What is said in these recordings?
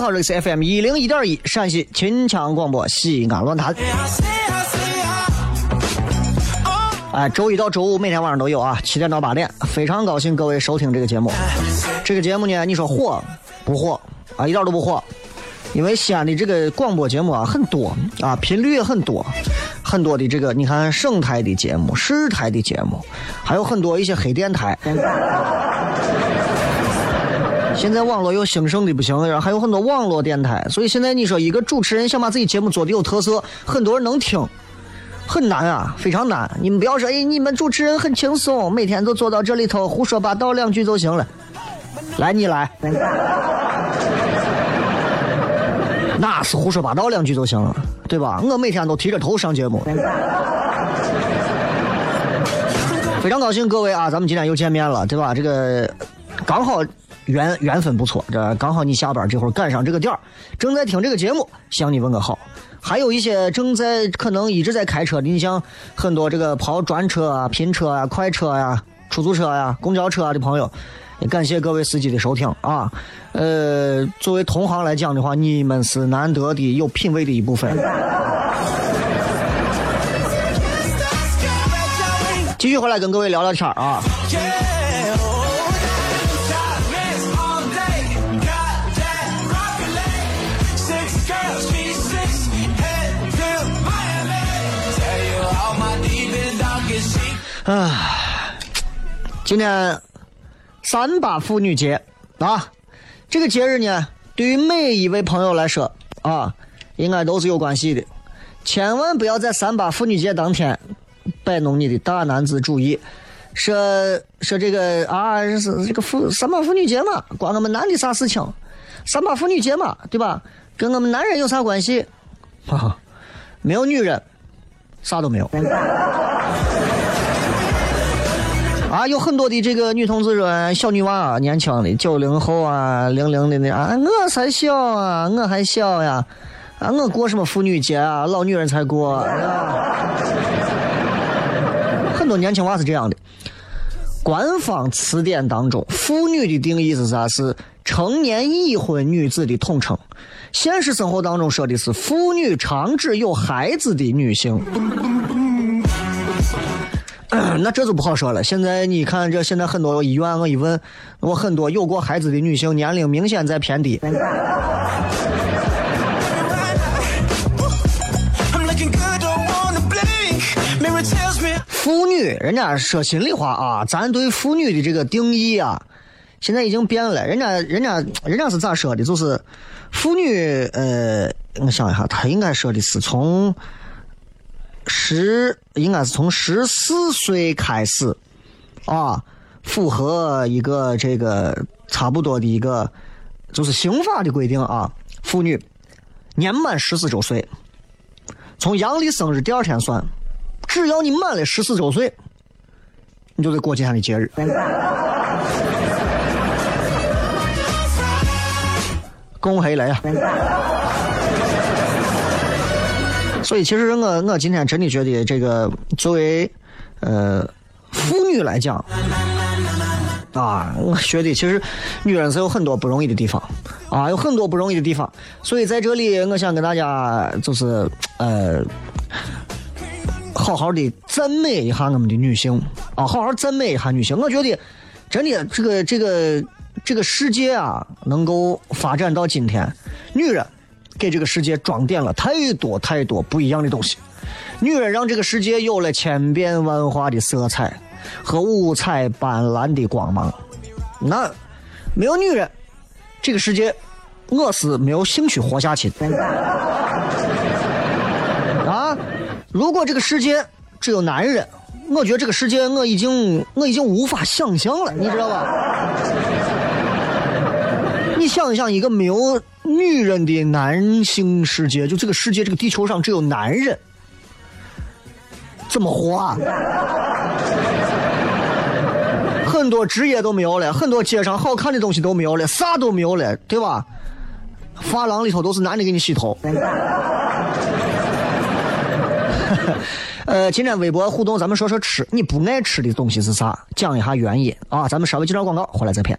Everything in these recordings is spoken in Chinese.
好，这里是 FM 一零一点一陕西秦腔广播西安论坛。哎，周一到周五每天晚上都有啊，七点到八点，非常高兴各位收听这个节目。这个节目呢，你说火不火啊？一点都不火，因为西安的这个广播节目啊很多啊，频率也很多，很多的这个你看省台的节目、市台的节目，还有很多一些黑电台。现在网络又兴盛的不行，然后还有很多网络电台，所以现在你说一个主持人想把自己节目做的有特色，很多人能听，很难啊，非常难。你们不要说，哎，你们主持人很轻松，每天都坐到这里头胡说八道两句就行了。来，你来，那是胡说八道两句就行了，对吧？我每天都提着头上节目。非常高兴各位啊，咱们今天又见面了，对吧？这个刚好缘缘分不错，这刚好你下班这会儿赶上这个点儿，正在听这个节目，向你问个好。还有一些正在可能一直在开车的，你像很多这个跑专车啊、拼车啊、快车呀、出租车呀、公交车啊的朋友，也感谢各位司机的收听啊。呃，作为同行来讲的话，你们是难得的有品位的一部分。继续回来跟各位聊聊天啊。啊今天三八妇女节啊，这个节日呢，对于每一位朋友来说啊，应该都是有关系的。千万不要在三八妇女节当天摆弄你的大男子主义，说说这个啊，是这个妇三八妇女节嘛，关我们男的啥事情？三八妇女节嘛，对吧？跟我们男人有啥关系？哈哈，没有女人，啥都没有。啊，有很多的这个女同志说，小女娃啊，年轻的九零后啊，零零的那啊，我才小啊，我还小呀，啊，我过什么妇女节啊，老女人才过。啊、很多年轻娃是这样的。官方词典当中，妇女的定义是啥？是成年已婚女子的统称。现实生活当中说的是妇女，常指有孩子的女性。那这就不好说了。现在你看，这现在很多医院，我一问，我很多有过孩子的女性年龄明显在偏低。妇女，人家说心里话啊，咱对妇女的这个定义啊，现在已经变了。人家，人家，人家是咋说的？就是妇女，呃，我想一下，他应该说的是从十，应该是从十四岁开始啊，符合一个这个差不多的一个，就是刑法的规定啊，妇女年满十四周岁，从阳历生日第二天算。只要你满了十四周岁，你就得过今天的节日。恭喜了呀！所以，其实我我今天真的觉得，这个作为呃妇女来讲，啊，我觉得其实女人是有很多不容易的地方，啊，有很多不容易的地方。所以在这里，我想跟大家就是呃。好好的赞美一下我们的女性啊，好好赞美一下女性。我觉得真的这个这个这个世界啊，能够发展到今天，女人给这个世界装点了太多太多不一样的东西。女人让这个世界有了千变万化的色彩和五彩斑斓的光芒。那没有女人，这个世界我是没有兴趣活下去的。啊，如果这个世界只有男人，我觉得这个世界我已经我已经无法想象了，你知道吧？你想一想，一个没有女人的男性世界，就这个世界，这个地球上只有男人，怎么活啊？很多职业都没有了，很多街上好看的东西都没有了，啥都没有了，对吧？发廊里头都是男的给你洗头。呃，今天微博互动，咱们说说吃，你不爱吃的东西是啥？讲一下原因啊！咱们稍微接点广告，回来再片。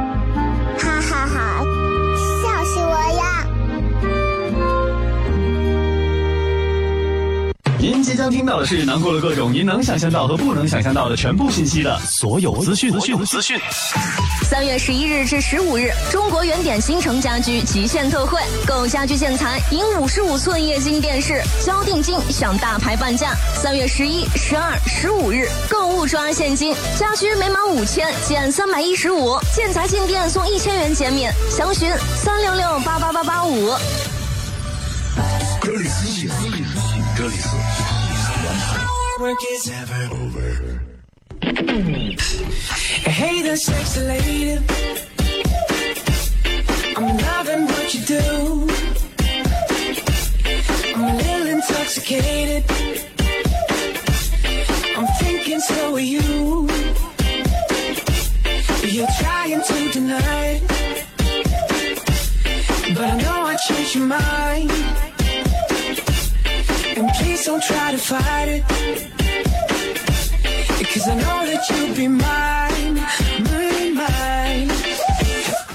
您即将听到的是囊括了各种您能想象到和不能想象到的全部信息的所有资讯。资讯资讯。三月十一日至十五日，中国原点新城家居极限特惠，购家居建材赢五十五寸液晶电视，交定金享大牌半价。三月十一、十二、十五日购物抓现金，家居每满五千减三百一十五，建材进店送一千元减免，详询三六六八八八八五。Work is ever over. I hate a sexy lady.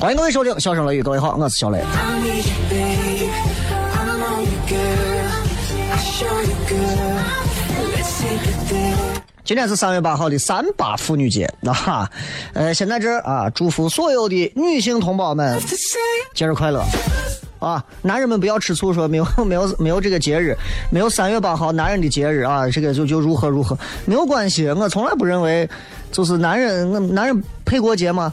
欢迎各位收听《笑声雷雨》，各位好，我是小雷。今天是三月八号的三八妇女节，啊哈，呃，先在这啊，祝福所有的女性同胞们节日快乐。啊，男人们不要吃醋，说没有 没有没有这个节日，没有三月八号男人的节日啊，这个就就如何如何，没有关系。我从来不认为，就是男人，男人配过节吗？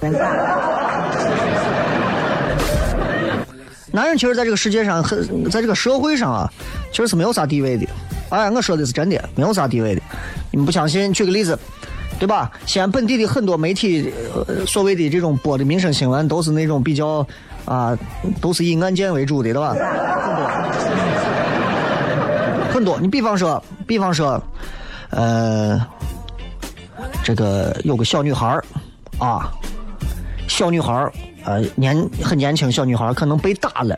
男人其实在这个世界上，很在这个社会上啊，其实是没有啥地位的。哎，我说的是真的，没有啥地位的。你们不相信？举个例子，对吧？西安本地的很多媒体，呃，所谓的这种播的民生新闻，都是那种比较啊，都是以案件为主的，对吧？很多，很多。你比方说，比方说，呃，这个有个小女孩儿啊，小女孩儿呃年很年轻，小女孩可能被打了，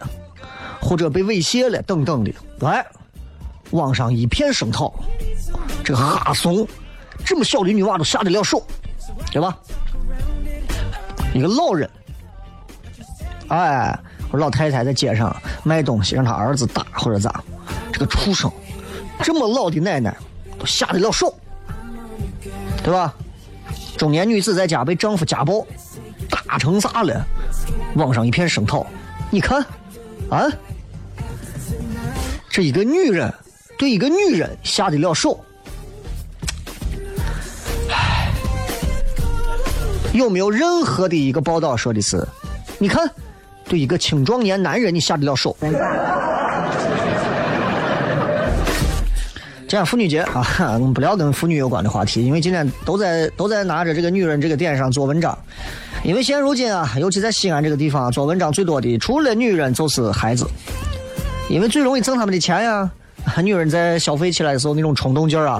或者被猥亵了等等的，哎，网上一片声讨，这个哈怂，这么小的女娃都下得了手，对吧？一个老人，哎，我老太太在街上卖东西，让他儿子打或者咋，这个畜生，这么老的奶奶都下得了手，对吧？中年女子在家被丈夫家暴，打成啥了网上一片声讨你看啊这一个女人对一个女人下得了手。唉有没有任何的一个报道说的是你看对一个青壮年男人你下得了手？今天妇女节啊 我们不聊跟妇女有关的话题因为今天都在都在拿着这个女人这个点上做文章。因为现如今啊，尤其在西安这个地方做文章最多的，除了女人就是孩子，因为最容易挣他们的钱呀。女人在消费起来的时候那种冲动劲儿啊，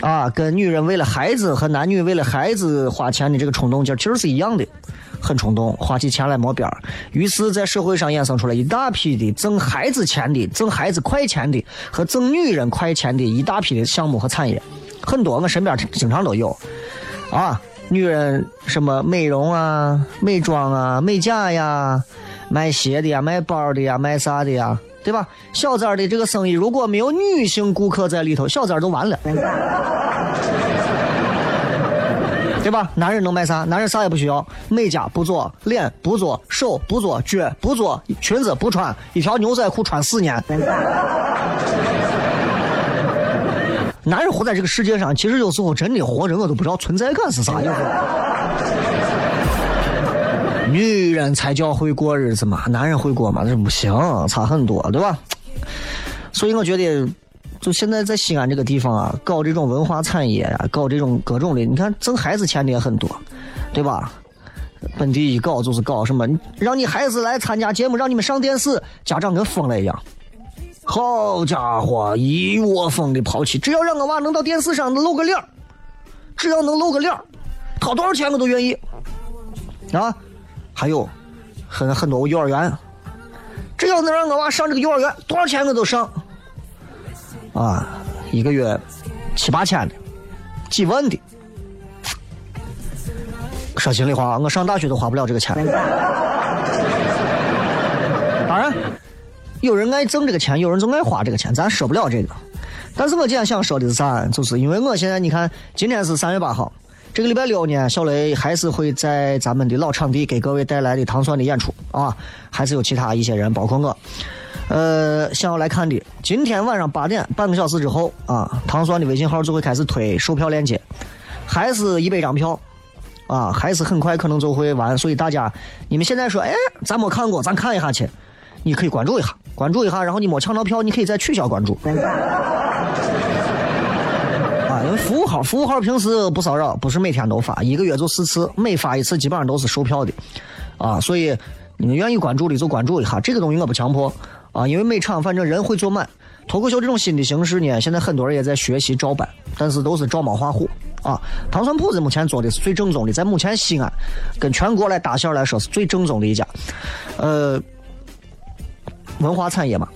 啊，跟女人为了孩子和男女为了孩子花钱的这个冲动劲儿其实是一样的。很冲动，花起钱来没边儿，于是，在社会上衍生出来一大批的挣孩子钱的、挣孩子快钱的和挣女人快钱的一大批的项目和产业，很多我身边经常都有，啊，女人什么美容啊、美妆啊、美甲呀，卖鞋的呀、卖包的呀、卖啥的呀，对吧？小三儿的这个生意如果没有女性顾客在里头，小三儿都完了。对吧？男人能卖啥？男人啥也不需要，美甲不做，脸不做，手不做，脚不做，裙子不穿，一条牛仔裤穿四年。男人活在这个世界上，其实有时候真的活着，我都不知道存在感是啥。有时候，女人才叫会过日子嘛，男人会过嘛？这不行，差很多，对吧？所以我觉得。就现在在西安这个地方啊，搞这种文化产业啊，搞这种各种的，你看挣孩子钱的也很多，对吧？本地一搞就是搞什么，让你孩子来参加节目，让你们上电视，家长跟疯了一样。好家伙，一窝蜂的抛弃，只要让我娃能到电视上露个脸只要能露个脸掏多少钱我都愿意。啊，还有很很多幼儿园，只要能让我娃上这个幼儿园，多少钱我都上。啊，一个月七八千的，几万的。说心里话，我上大学都花不了这个钱。当然，有人爱挣这个钱，有人就爱花这个钱，咱说不了这个。但是我今天想说的是啥？就是因为我现在你看，今天是三月八号，这个礼拜六呢，小雷还是会在咱们的老场地给各位带来的糖蒜的演出啊，还是有其他一些人，包括我。呃，想要来看的，今天晚上八点，半个小时之后啊，糖蒜的微信号就会开始推售票链接，还是一百张票，啊，还是很快可能就会完，所以大家，你们现在说，哎，咱没看过，咱看一下去，你可以关注一下，关注一下，然后你没抢到票，你可以再取消关注。啊，因为服务号，服务号平时不骚扰，不是每天都发，一个月就四次，每发一次基本上都是售票的，啊，所以你们愿意关注的就关注一下，这个东西我不强迫。啊，因为每场反正人会坐满，脱口秀这种新的形式呢，现在很多人也在学习照搬，但是都是照猫画虎啊。糖蒜铺子目前做的是最正宗的，在目前西安跟全国来大线来说是最正宗的一家，呃，文化产业嘛，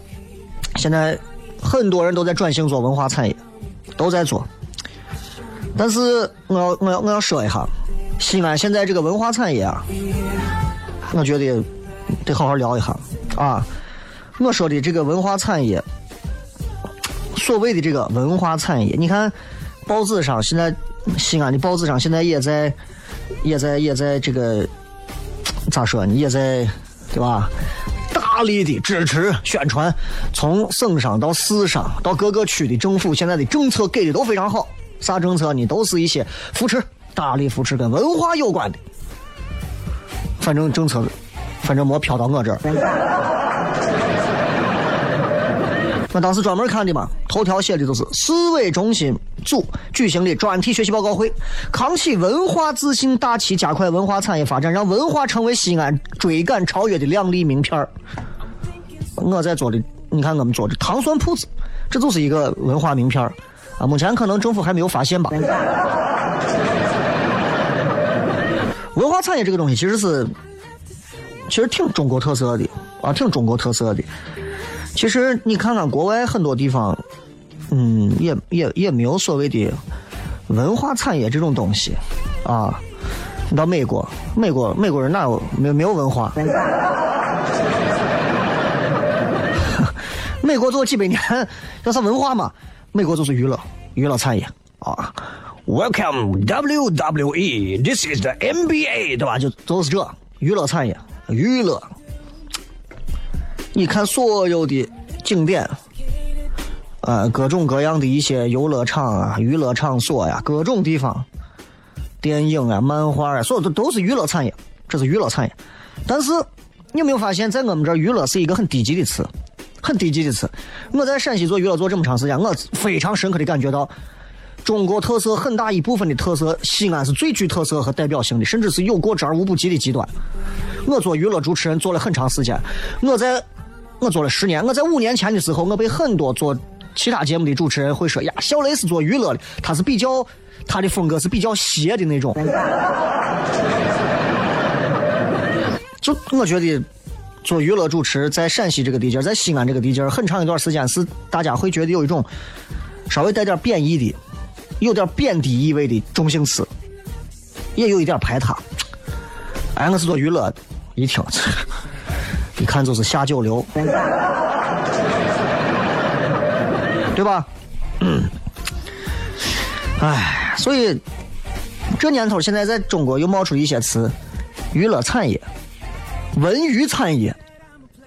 现在很多人都在转型做文化产业，都在做。但是我要我要我要说一下，西安现在这个文化产业啊，我觉得得好好聊一下啊。我说的这个文化产业，所谓的这个文化产业，你看报纸上现在西安的报纸上现在也在也在也在这个咋说呢？也在对吧？大力的支持宣传，从省上到市上到各个区的政府现在的政策给的都非常好。啥政策呢？都是一些扶持，大力扶持跟文化有关的。反正政策，反正没飘到我这儿。我当时专门看的嘛，头条写的都是市委中心组举行的专题学习报告会，扛起文化自信大旗，加快文化产业发展，让文化成为西安追赶超越的亮丽名片我在做的，你看我们做的糖蒜铺子，这就是一个文化名片啊。目前可能政府还没有发现吧。文化产业这个东西其实是，其实挺中国特色的啊，挺中国特色的。其实你看看国外很多地方，嗯，也也也没有所谓的文化产业这种东西，啊，你到美国，美国美国人哪有没没有文化？美国做几百年，叫啥文化嘛？美国就是娱乐，娱乐产业啊。Welcome WWE，This is the NBA，对吧？就都是这娱乐产业，娱乐。你看所有的景点，呃，各种各样的一些游乐场啊、娱乐场所呀，各种地方，电影啊、漫画啊，所有的都是娱乐产业，这是娱乐产业。但是你有没有发现，在我们这儿，娱乐是一个很低级的词，很低级的词。我在陕西做娱乐做这么长时间，我非常深刻的感觉到，中国特色很大一部分的特色，西安是最具特色和代表性的，甚至是有过之而无不及的极端。我做娱乐主持人做了很长时间，我在我做了十年，我在五年前的时候，我被很多做其他节目的主持人会说呀，小雷是做娱乐的，他是比较他的风格是比较邪的那种。就我觉得做娱乐主持在陕西这个地界，在西安这个地界，很长一段时间是大家会觉得有一种稍微带点贬义的、有点贬低意味的中性词，也有一点排他。哎，我是做娱乐，一听，一看就是下九流，对吧？嗯，哎，所以这年头现在在中国又冒出一些词，娱乐产业。文娱产业，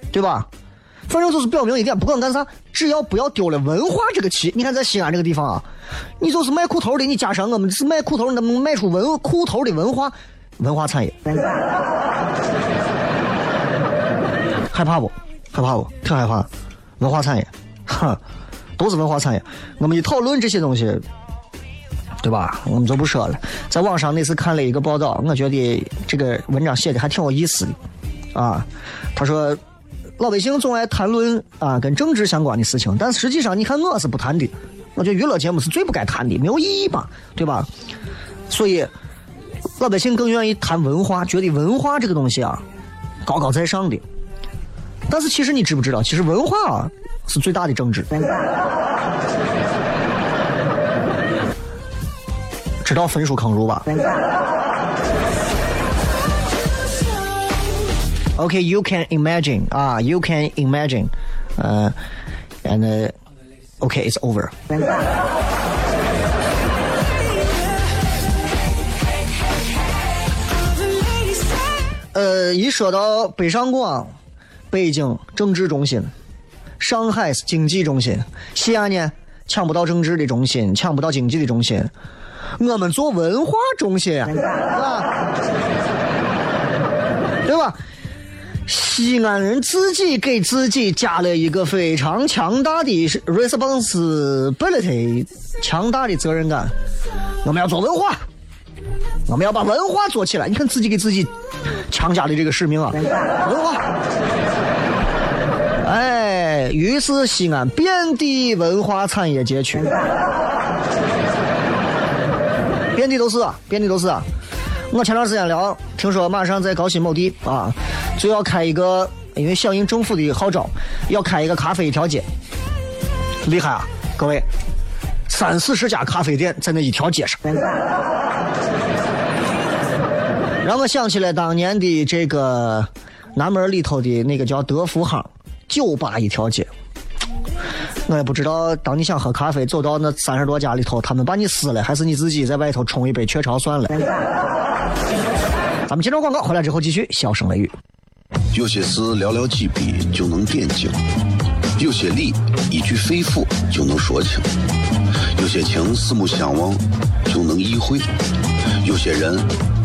对吧？反正就是表明一点，不管干啥，只要不要丢了文化这个旗。你看在西安这个地方啊，你就是卖裤头的，你加上我们是卖裤头，能卖出文裤头的文化文化产业，害怕不？害怕不？挺害怕。文化产业，哈，都是文化产业。我们一讨论这些东西，对吧？我们就不说了。在网上那次看了一个报道，我觉得这个文章写的还挺有意思的。啊，他说，老百姓总爱谈论啊跟政治相关的事情，但实际上你看我是不谈的，我觉得娱乐节目是最不该谈的，没有意义吧，对吧？所以老百姓更愿意谈文化，觉得文化这个东西啊高高在上的。但是其实你知不知道，其实文化啊是最大的政治。知道焚书坑儒吧？OK，you can imagine 啊，you can imagine，呃、and、OK，it's over。呃，一说到北上广，北京政治中心，上海是经济中心，西安呢抢不到政治的中心，抢不到经济的中心，我们做文化中心啊，对吧？西安人自己给自己加了一个非常强大的 responsibility，强大的责任感。我们要做文化，我们要把文化做起来。你看自己给自己强加的这个使命啊，文化。哎，于是西安遍地文化产业街区，遍地都是，遍地都是。我前段时间聊，听说马上在高新某地啊。就要开一个，因为响应政府的号召，要开一个咖啡一条街，厉害啊！各位，三四十家咖啡店在那一条街上，让我想起来当年的这个南门里头的那个叫德福巷酒吧一条街。我也不知道，当你想喝咖啡，走到那三十多家里头，他们把你撕了，还是你自己在外头冲一杯雀巢算了。咱们接着广告，回来之后继续笑声雷雨。有些事寥寥几笔就能点睛，有些理一句肺腑就能说清，有些情四目相望就能意会，有些人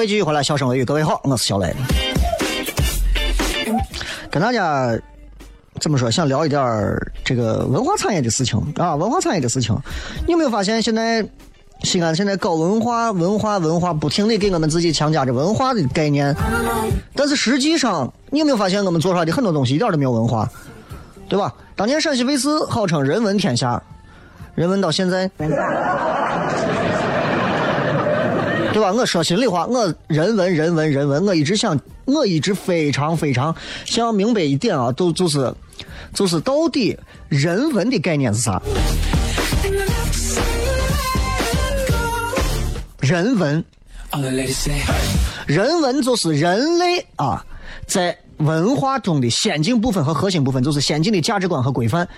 位继续回来，笑声雷雨，各位好，我是小雷。跟大家这么说，想聊一点这个文化产业的事情啊，文化产业的事情。你有没有发现，现在西安现在搞文化、文化、文化，不停的给我们自己强加着文化的概念，但是实际上，你有没有发现我们做出来的很多东西一点都没有文化，对吧？当年陕西卫视号称人文天下，人文到现在。对吧？我说心里话，我人文人文人文，我一直想，我一直非常非常想明白一点啊，都就是就是到底人文的概念是啥？人文，人文就是人类啊，在文化中的先进部分和核心部分，就是先进的价值观和规范。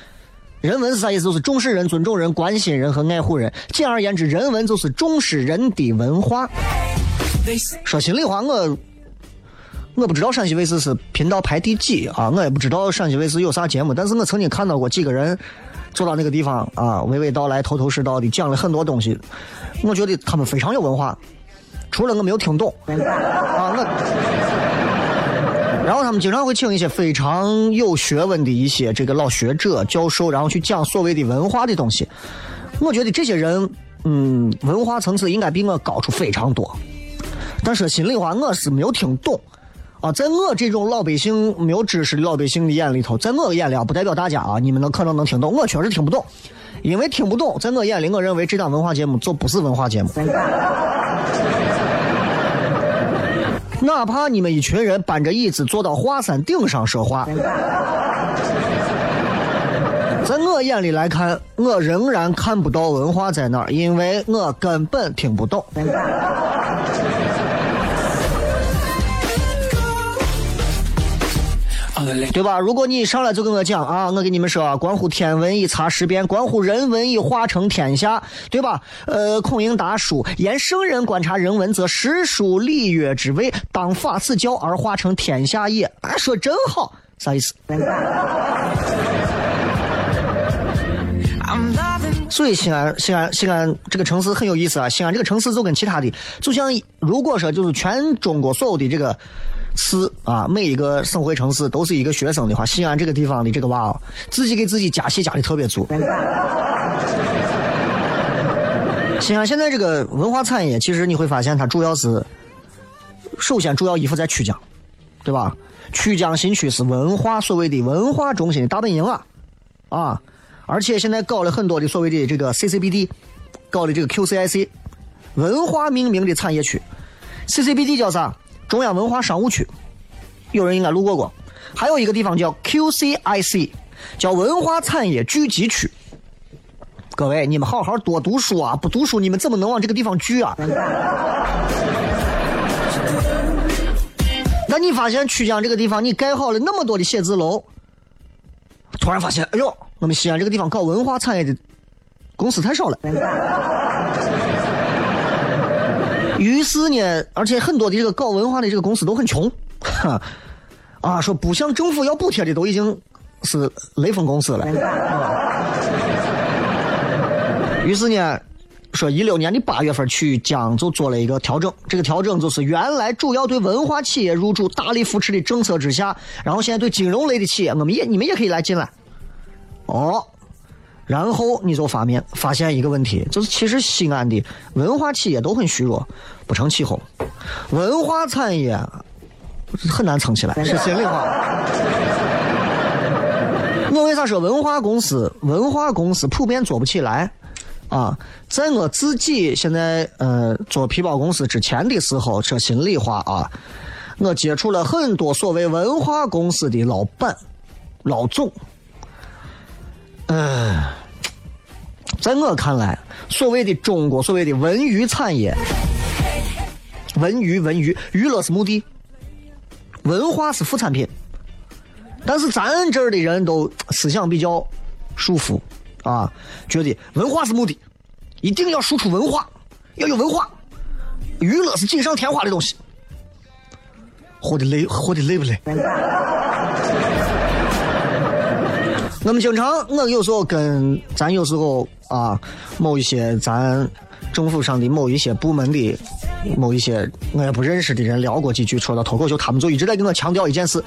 人文是啥意思？就是重视人、尊重人、关心人和爱护人。简而言之，人文就是重视人的文化。说心里话，我我不知道陕西卫视是频道排第几啊，我也不知道陕西卫视有啥节目，但是我曾经看到过几个人坐到那个地方啊，娓娓道来、头头是道的讲了很多东西，我觉得他们非常有文化，除了我没有听懂啊，我。然后他们经常会请一些非常有学问的一些这个老学者、教授，然后去讲所谓的文化的东西。我觉得这些人，嗯，文化层次应该比我高出非常多。但说心里话，我是没有听懂啊，在我这种老百姓没有知识的老百姓的眼里头，在我眼里啊，不代表大家啊，你们能可能能听懂，我确实听不懂，因为听不懂，在我眼里，我认为这档文化节目就不是文化节目。哪怕你们一群人搬着椅子坐到华山顶上说话，在我眼里来看，我仍然看不到文化在哪儿，因为我根本听不懂。对吧？如果你一上来就跟我讲啊，我跟你们说，关乎天文以察十变，关乎人文以化成天下，对吧？呃，孔颖达书言圣人观察人文，则实书礼乐之谓，当法此教而化成天下也。啊，说真好，啥意思？所以西安，西安，西安这个城市很有意思啊。西安这个城市就跟其他的，就像如果说就是全中国所有的这个市啊，每一个省会城市都是一个学生的话，西安这个地方的这个娃啊，自己给自己加戏加的特别足。西安现在这个文化产业，其实你会发现它主要是，首先主要依附在曲江，对吧？曲江新区是文化所谓的文化中心的大本营啊，啊。而且现在搞了很多的所谓的这个 CCBD，搞的这个 QCIC 文化命名的产业区，CCBD 叫啥？中央文化商务区，有人应该路过过。还有一个地方叫 QCIC，叫文化产业聚集区。各位，你们好好多读书啊！不读书，你们怎么能往这个地方聚啊？那你发现曲江这个地方，你盖好了那么多的写字楼，突然发现，哎呦，我们西安这个地方搞文化产业的公司太少了。于是呢，而且很多的这个搞文化的这个公司都很穷，哈，啊，说不向政府要补贴的都已经是雷锋公司了。于 是呢，说一六年的八月份，曲江就做了一个调整。这个调整就是原来主要对文化企业入驻大力扶持的政策之下，然后现在对金融类的企业，我们也你们也可以来进来。哦，然后你就发面发现一个问题，就是其实西安的文化企业都很虚弱，不成气候，文化产业很难撑起来，是心里话。我为啥说文化公司文化公司普遍做不起来？啊，在我自己现在呃做皮包公司之前的时候，说心里话啊，我接触了很多所谓文化公司的老板、老总。嗯、在我看来，所谓的中国所谓的文娱产业，文娱文娱娱乐是目的，文化是副产品。但是咱这儿的人都思想比较束缚啊，觉得文化是目的，一定要输出文化，要有文化，娱乐是锦上添花的东西。活得累，活得累不累？我们经常，我有时候跟咱有时候啊，某一些咱政府上的某一些部门的某一些我也不认识的人聊过几句，说到脱口秀，他们就一直在跟我强调一件事：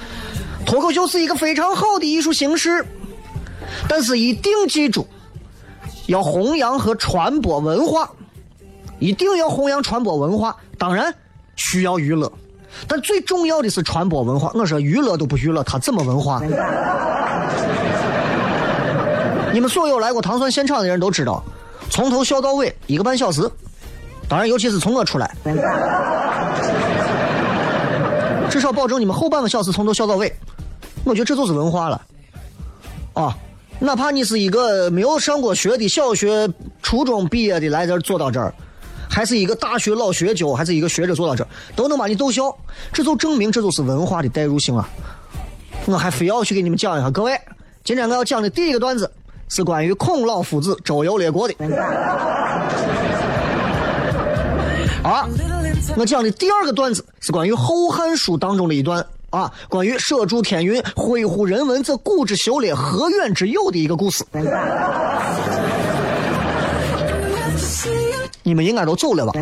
脱口秀是一个非常好的艺术形式，但是一定记住，要弘扬和传播文化，一定要弘扬传播文化。当然需要娱乐，但最重要的是传播文化。我说娱乐都不娱乐，他怎么文化？你们所有来过糖蒜现场的人都知道，从头笑到尾一个半小时。当然，尤其是从我出来，至少保证你们后半个小时从头笑到尾。我觉得这就是文化了，啊，哪怕你是一个没有上过学的小学、初中毕业的来这儿坐到这儿，还是一个大学老学究，还是一个学者坐到这儿，都能把你逗笑，这就证明这就是文化的代入性啊！我还非要去给你们讲一下，各位，今天我要讲的第一个段子是关于孔老夫子周游列国的。啊，我讲的第二个段子是关于《后汉书》当中的一段啊，关于舍诸天云、恢乎人文则古之修烈，何远之有的一个故事。你们应该都走了吧？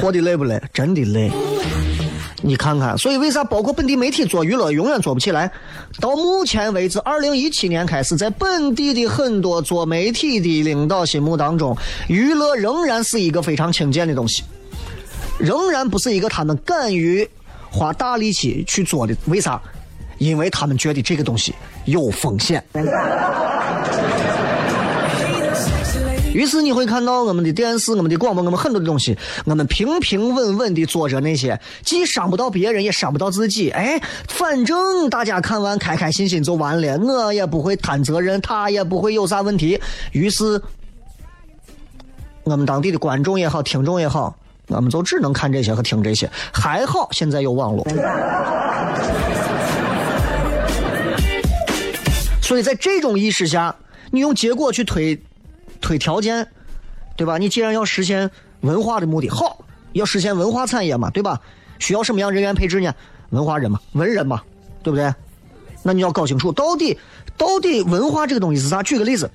活的累不累？真的累。你看看，所以为啥包括本地媒体做娱乐永远做不起来？到目前为止，二零一七年开始，在本地的很多做媒体的领导心目当中，娱乐仍然是一个非常轻贱的东西，仍然不是一个他们敢于花大力气去做的。为啥？因为他们觉得这个东西有风险。于是你会看到我们的电视、我们的广播、我们很多的东西，我们平平稳稳的做着那些既伤不到别人也伤不到自己。哎，反正大家看完开开心心就完了，我也不会担责任，他也不会有啥问题。于是，我们当地的观众也好，听众也好，我们就只能看这些和听这些。还好现在有网络，所以在这种意识下，你用结果去推。推条件，对吧？你既然要实现文化的目的，好，要实现文化产业嘛，对吧？需要什么样人员配置呢？文化人嘛，文人嘛，对不对？那你要搞清楚，到底到底文化这个东西是啥？举个例子，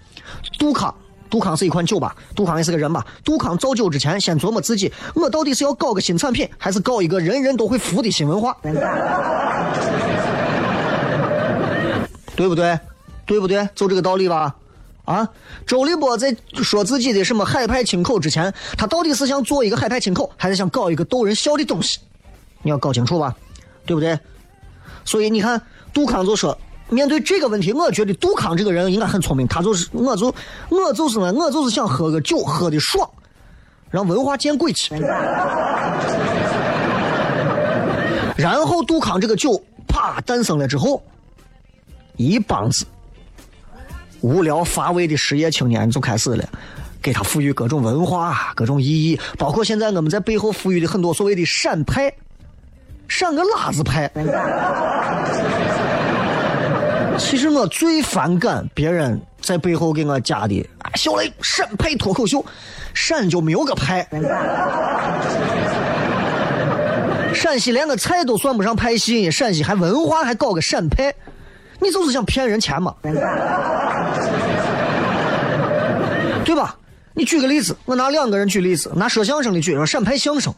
杜康，杜康是一款酒吧，杜康也是个人吧？杜康造酒之前，先琢磨自己，我到底是要搞个新产品，还是搞一个人人都会服的新文化？对不对？对不对？就这个道理吧。啊，周立波在说自己的什么海派清口之前，他到底是想做一个海派清口，还是想搞一个逗人笑的东西？你要搞清楚吧，对不对？所以你看，杜康就说，面对这个问题，我觉得杜康这个人应该很聪明，他就是，我就，我就是呢，我就是想喝个酒，喝的爽，让文化见鬼去。然后杜康这个酒啪诞生了之后，一帮子。无聊乏味的失业青年就开始了，给他赋予各种文化、各种意义，包括现在我们在背后赋予的很多所谓的陕派、陕个拉子派。其实我最反感别人在背后给我加的“小雷陕派脱口秀”，陕就没有个派，陕西连个菜都算不上派系，陕西还文化还搞个陕派。你就是想骗人钱嘛，对吧？你举个例子，我拿两个人举例子，拿说相声的举，说陕派相声，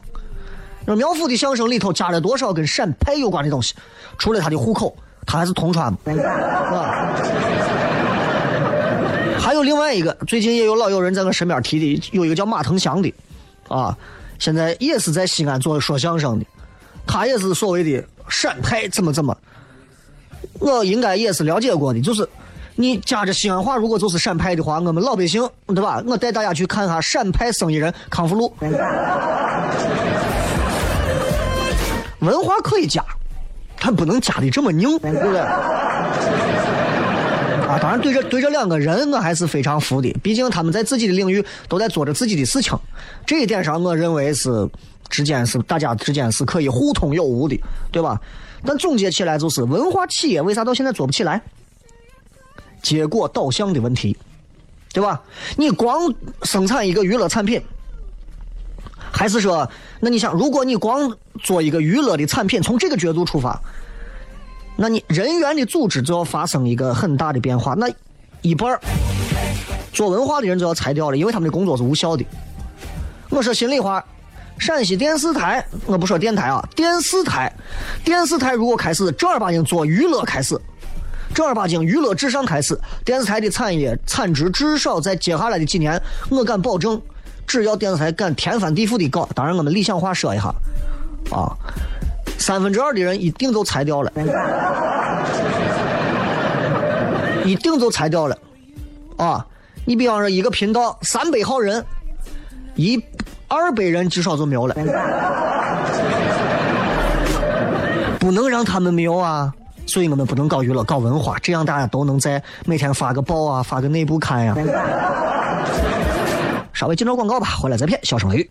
说苗阜的相声里头加了多少跟陕派有关的东西？除了他的户口，他还是铜川嘛，吧？还有另外一个，最近也有老有人在我身边提的，有一个叫马腾祥的，啊，现在也是在西安做说相声的，他也是所谓的陕派，怎么怎么。我应该也是了解过的，就是你夹着西安话，如果就是陕派的话，我们老百姓对吧？我带大家去看下陕派生意人康复路。文化可以加，但不能加的这么拧，对不对？啊，当然对这对这两个人，我还是非常服的，毕竟他们在自己的领域都在做着自己的事情，这一点上，我认为是之间是大家之间是可以互通有无的，对吧？但总结起来就是，文化企业为啥到现在做不起来？结果导向的问题，对吧？你光生产一个娱乐产品，还是说，那你想，如果你光做一个娱乐的产品，从这个角度出发，那你人员的组织就要发生一个很大的变化。那一半做文化的人就要裁掉了，因为他们的工作是无效的。我说心里话，陕西电视台，我不说电台啊，电视台，电视台如果开始正儿八经做娱乐开始，正儿八经娱乐至上开始，电视台的产业产值至少在接下来的几年，我敢保证，只要电视台敢天翻地覆的搞，当然我们理想化说一下，啊，三分之二的人一定都裁掉了，一定都裁掉了，啊，你比方说一个频道三百号人，一二百人至少就没有了，不能让他们没有啊。所以我们不能搞娱乐，搞文化，这样大家都能在每天发个报啊，发个内部刊呀、稍微进段广告吧，回来再骗。小声雷雨，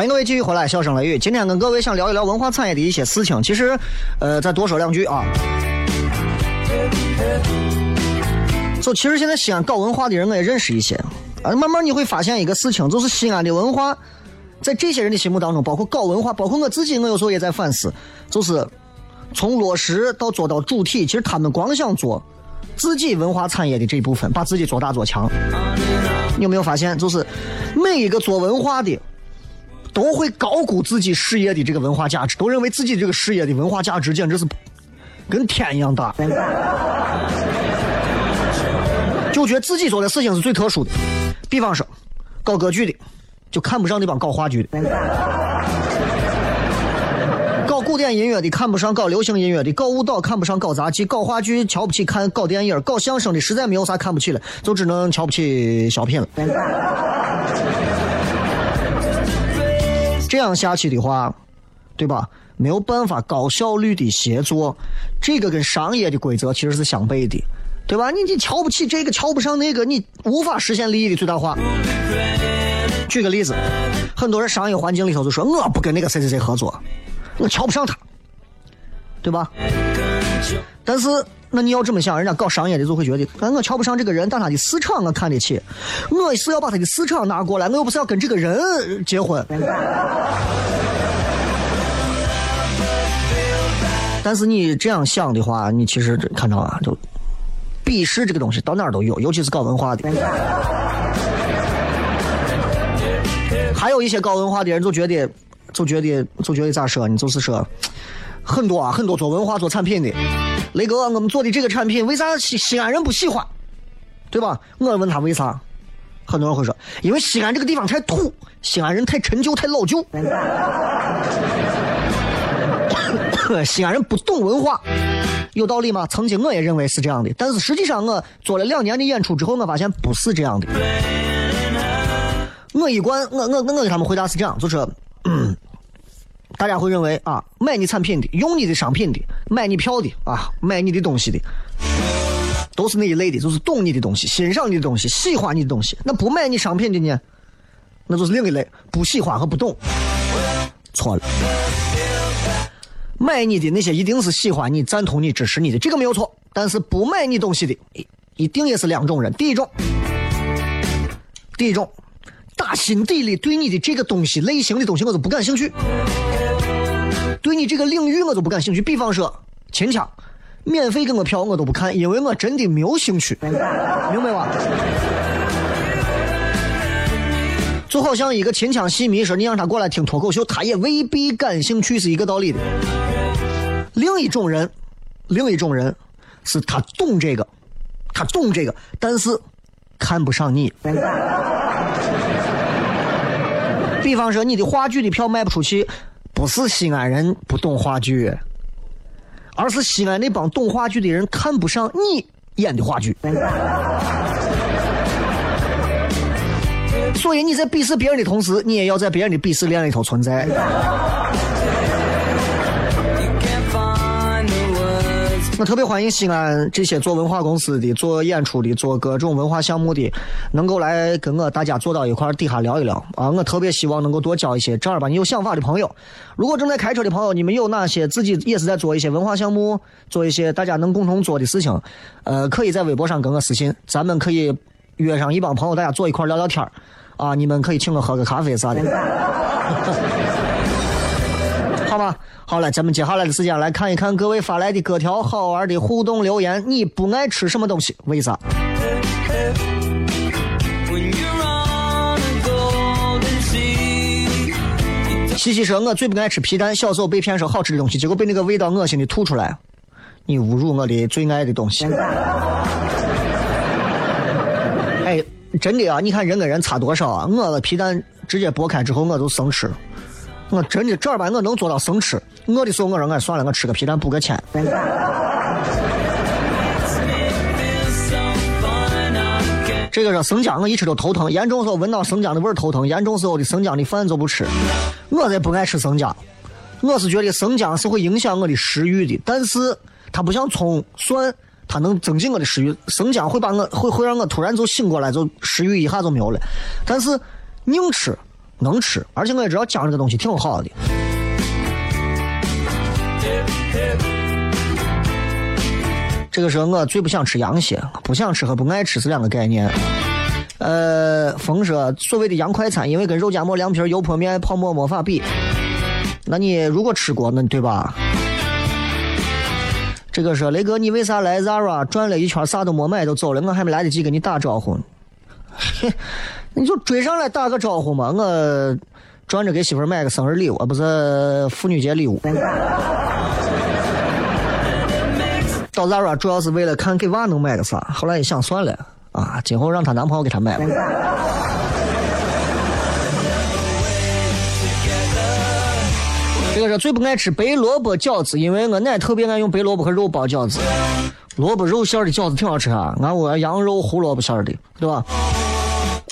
欢迎各位继续回来，笑声雷雨。今天跟各位想聊一聊文化产业的一些事情。其实，呃，再多说两句啊。就其实现在西安搞文化的人我也认识一些啊，慢慢你会发现一个事情，就是西安的文化，在这些人的心目当中，包括搞文化，包括我自己，我有时候也在反思，就是从落实到做到主体，其实他们光想做自己文化产业的这一部分，把自己做大做强。你有没有发现，就是每一个做文化的。都会高估自己事业的这个文化价值，都认为自己这个事业的文化价值简直是跟天一样大，就觉得自己做的事情是最特殊的。比方说，搞歌剧的就看不上那帮搞话剧的，搞古典音乐的看不上搞流行音乐的，搞舞蹈看不上搞杂技，搞话剧瞧不起看搞电影，搞相声的实在没有啥看不起了，就只能瞧不起小品了。这样下去的话，对吧？没有办法高效率的协作，这个跟商业的规则其实是相悖的，对吧？你你瞧不起这个，瞧不上那个，你无法实现利益的最大化。举个例子，很多人商业环境里头就说我不跟那个谁谁谁合作，我瞧不上他，对吧？但是那你要这么想，人家搞商业的就会觉得，哎，我瞧不上这个人，但他的市场我看得起，我是要把他的市场拿过来，我又不是要跟这个人结婚。但是你这样想的话，你其实看到啊，就鄙视这个东西到哪儿都有，尤其是搞文化的。还有一些搞文化的人就觉得，就觉得，就觉得咋说呢？就是说，很多啊，很多做文化、做产品的，雷哥，我们做的这个产品，为啥西西安人不喜欢？对吧？我问他为啥，很多人会说，因为西安这个地方太土，西安人太陈旧、太老旧。西安人不懂文化，有道理吗？曾经我也认为是这样的，但是实际上我做了两年的演出之后，我发现不是这样的。我一贯我我我给他们回答是这样，就是，嗯，大家会认为啊，买你产品的、用你的商品的、买你票的啊、买你的东西的，都是那一类的，就是懂你的东西、欣赏你的东西、喜欢你的东西。那不买你商品的呢，那就是另一类，不喜欢和不懂。错了。买你的那些一定是喜欢你、赞同你、支持你的，这个没有错。但是不买你东西的，一定也是两种人。第一种，第一种，打心底里对你的这个东西类型的东西我都不感兴趣，对你这个领域我都不感兴趣。比方说秦腔，免费给我票我都不看，因为我真的没有兴趣，明白吧？就好像一个秦腔戏迷说，你让他过来听脱口秀，他也未必感兴趣，是一个道理的。另一种人，另一种人，是他懂这个，他懂这个，但是看不上你。比方说，你的话剧的票卖不出去，不是西安人不懂话剧，而是西安那帮懂话剧的人看不上你演的话剧。所以你在鄙视别人的同时，你也要在别人的鄙视链里头存在。我特别欢迎西安这些做文化公司的、做演出的、做各种文化项目的，能够来跟我大家坐到一块儿底下聊一聊啊！我特别希望能够多交一些正儿八经有想法的朋友。如果正在开车的朋友，你们有哪些自己也是在做一些文化项目，做一些大家能共同做的事情，呃，可以在微博上跟我私信，咱们可以约上一帮朋友，大家坐一块儿聊聊天儿啊！你们可以请我喝个咖啡啥的。好吧，好了，咱们接下来的时间来看一看各位发来的各条好玩的互动留言。你不爱吃什么东西？为啥？西西说：“我最不爱吃皮蛋，小时候被骗说好吃的东西，结果被那个味道恶心的吐出来。你侮辱我的最爱的东西。”哎，真的啊！你看人跟人差多少啊？我的皮蛋直接剥开之后，我都生吃。我真的正儿八经我能做到生吃。饿的时候我说俺算了，我吃个皮蛋补个钱。这个说生姜我一吃都头疼，严重时候闻到生姜的味儿头疼，严重时候的生姜的饭就不吃。我才不爱吃生姜，我是觉得生姜是会影响我的食欲的，但是它不像葱蒜，它能增进我的食欲。生姜会把我会会让我突然就醒过来，就食欲一下就没有了。但是硬吃能吃，而且我也知道姜这个东西挺好的。这个时候我最不想吃羊血，不想吃和不爱吃是两个概念。呃，风说所谓的洋快餐，因为跟肉夹馍、凉皮、油泼面、泡馍没法比。那你如果吃过，那对吧？这个说雷哥，你为啥来 Zara 转了一圈啥都没买就走了？我还没来得及跟你打招呼呢。你就追上来打个招呼嘛！我转着给媳妇买个生日礼物，不是妇女节礼物。到 Zara 主要是为了看给娃能买个啥，后来一想算了啊，今后让她男朋友给她买吧。这个是最不爱吃白萝卜饺子，因为我奶特别爱用白萝卜和肉包饺子。萝卜肉馅的饺子挺好吃啊，俺我羊肉胡萝卜馅的，对吧？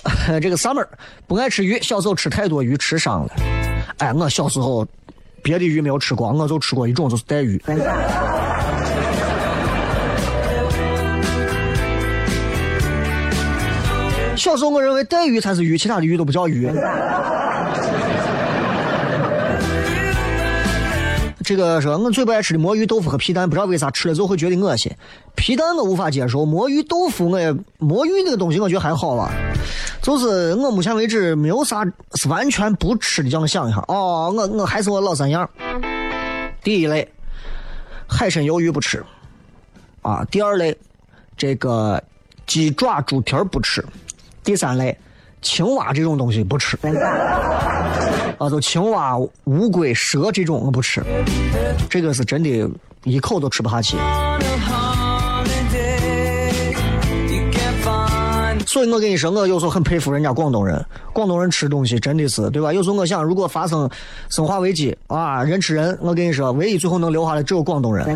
这个 summer 不爱吃鱼，小时候吃太多鱼吃伤了。哎，我小时候别的鱼没有吃过，我就吃过一种，就是带鱼。小时候我认为带鱼才是鱼，其他的鱼都不叫鱼。这个说我最不爱吃的魔芋豆腐和皮蛋，不知道为啥吃了之后会觉得恶心。皮蛋我无法接受，魔芋豆腐我也魔芋那个东西我觉得还好吧。就是我目前为止没有啥是完全不吃的，叫我想一下。哦，我我还是我老三样。第一类，海参鱿鱼不吃。啊，第二类，这个鸡爪猪蹄不吃。第三类，青蛙这种东西不吃，啊，就青蛙、乌龟、蛇这种我不吃，这个是真的，一口都吃不下去。所以我跟你说，我有时候很佩服人家广东人，广东人吃东西真的是，对吧？有时候我想，如果发生生化危机啊，人吃人，我跟你说，唯一最后能留下来只有广东人。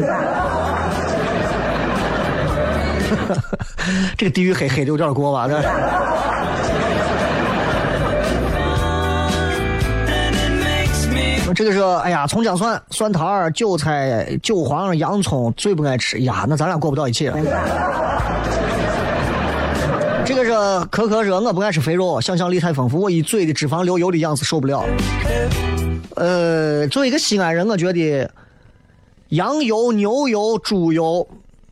这个地域黑黑的有点过吧？这。这个是，哎呀，葱姜蒜、蒜苔、韭菜、韭黄、洋葱最不爱吃呀，那咱俩过不到一起。这个是可可说，我不爱吃肥肉，想象力太丰富，我一嘴的脂肪流油的样子受不了。呃，作为一个西安人，我觉得羊油、牛油、猪油。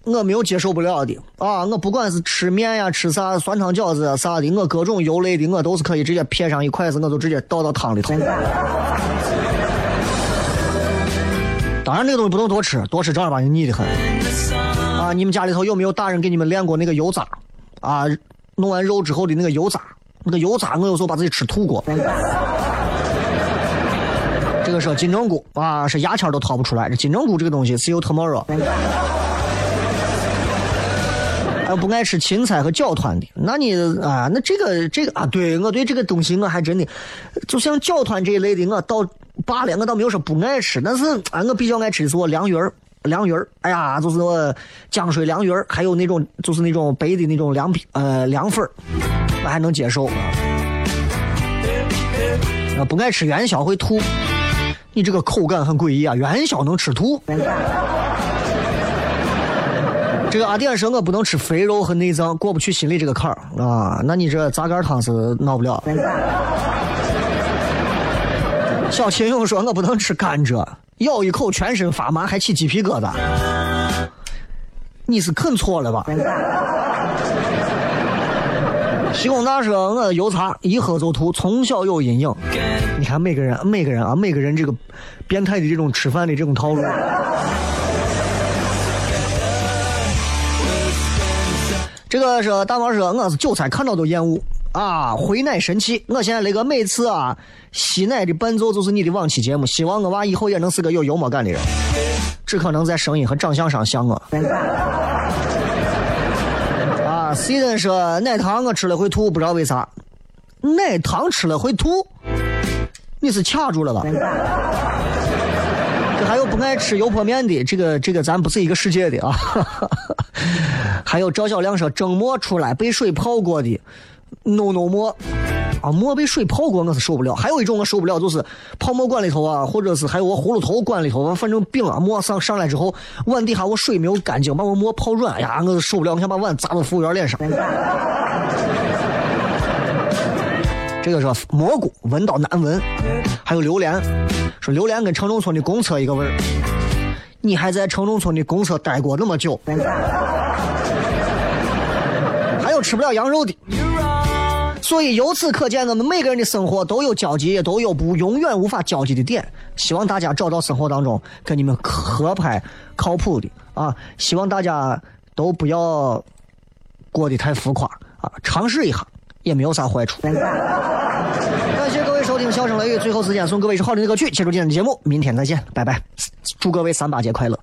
我没有接受不了的啊！我不管是吃面呀、吃啥酸汤饺子啥的，我各种油类的我都是可以直接撇上一筷子，我就直接倒到汤里头。当然，那个东西不能多吃，多吃正儿八经腻的很。啊，你们家里头有没有大人给你们练过那个油渣？啊，弄完肉之后的那个油渣，那个油渣我有时候把自己吃吐过。这个是金针菇啊，是牙签都掏不出来。这金针菇这个东西是有 tomorrow。啊不爱吃芹菜和搅团的，那你啊，那这个这个啊，对我对这个东西我还真的，就像搅团这一类的，我到罢了，我倒没有说不爱吃，但是啊，我比较爱吃的是我凉鱼儿，凉鱼儿，哎呀，就是我江水凉鱼儿，还有那种就是那种白的那种凉皮呃凉粉儿，我还能接受啊。不爱吃元宵会吐，你这个口感很诡异啊，元宵能吃吐？这个阿典说我不能吃肥肉和内脏，过不去心里这个坎儿啊。那你这杂干汤是闹不了。小秦勇说我不能吃甘蔗，咬一口全身发麻，还起鸡皮疙瘩。你是啃错了吧？西工大说我油茶一喝就吐，从小有阴影。你看每个人每个人啊，每个人这个变态的这种吃饭的这种套路。这个是大毛说，我是韭菜，看到都厌恶啊！回奶神器，我现在那个每次啊吸奶的伴奏就是你的往期节目，希望我娃以后也能是个有幽默感的人，只可能在声音和长相上像我。啊，C 人说奶糖我吃了会吐，不知道为啥，奶糖吃了会吐，你是卡住了吧？这还有不爱吃油泼面的，这个这个咱不是一个世界的啊。还有赵小亮说蒸馍出来被水泡过的，no no 馍啊，馍被水泡过我是受不了。还有一种我受不了，就是泡馍馆里头啊，或者是还有我葫芦头馆里头，反正饼啊馍上上来之后，碗底下我水没有干净，把我馍泡软，哎呀，我是受不了，我想把碗砸到服务员脸上。这个说蘑菇闻到难闻，还有榴莲，说榴莲跟城中村的公厕一个味儿。你还在城中村的公厕待过那么久，还有吃不了羊肉的，所以由此可见，我们每个人的生活都有交集，也都有不永远无法交集的点。希望大家找到生活当中跟你们合拍、靠谱的啊！希望大家都不要过得太浮夸啊，尝试一下也没有啥坏处。感谢各位收听《笑声雷雨》，最后时间送各位一首好听的歌曲，结束今天的节目，明天再见，拜拜！祝各位三八节快乐！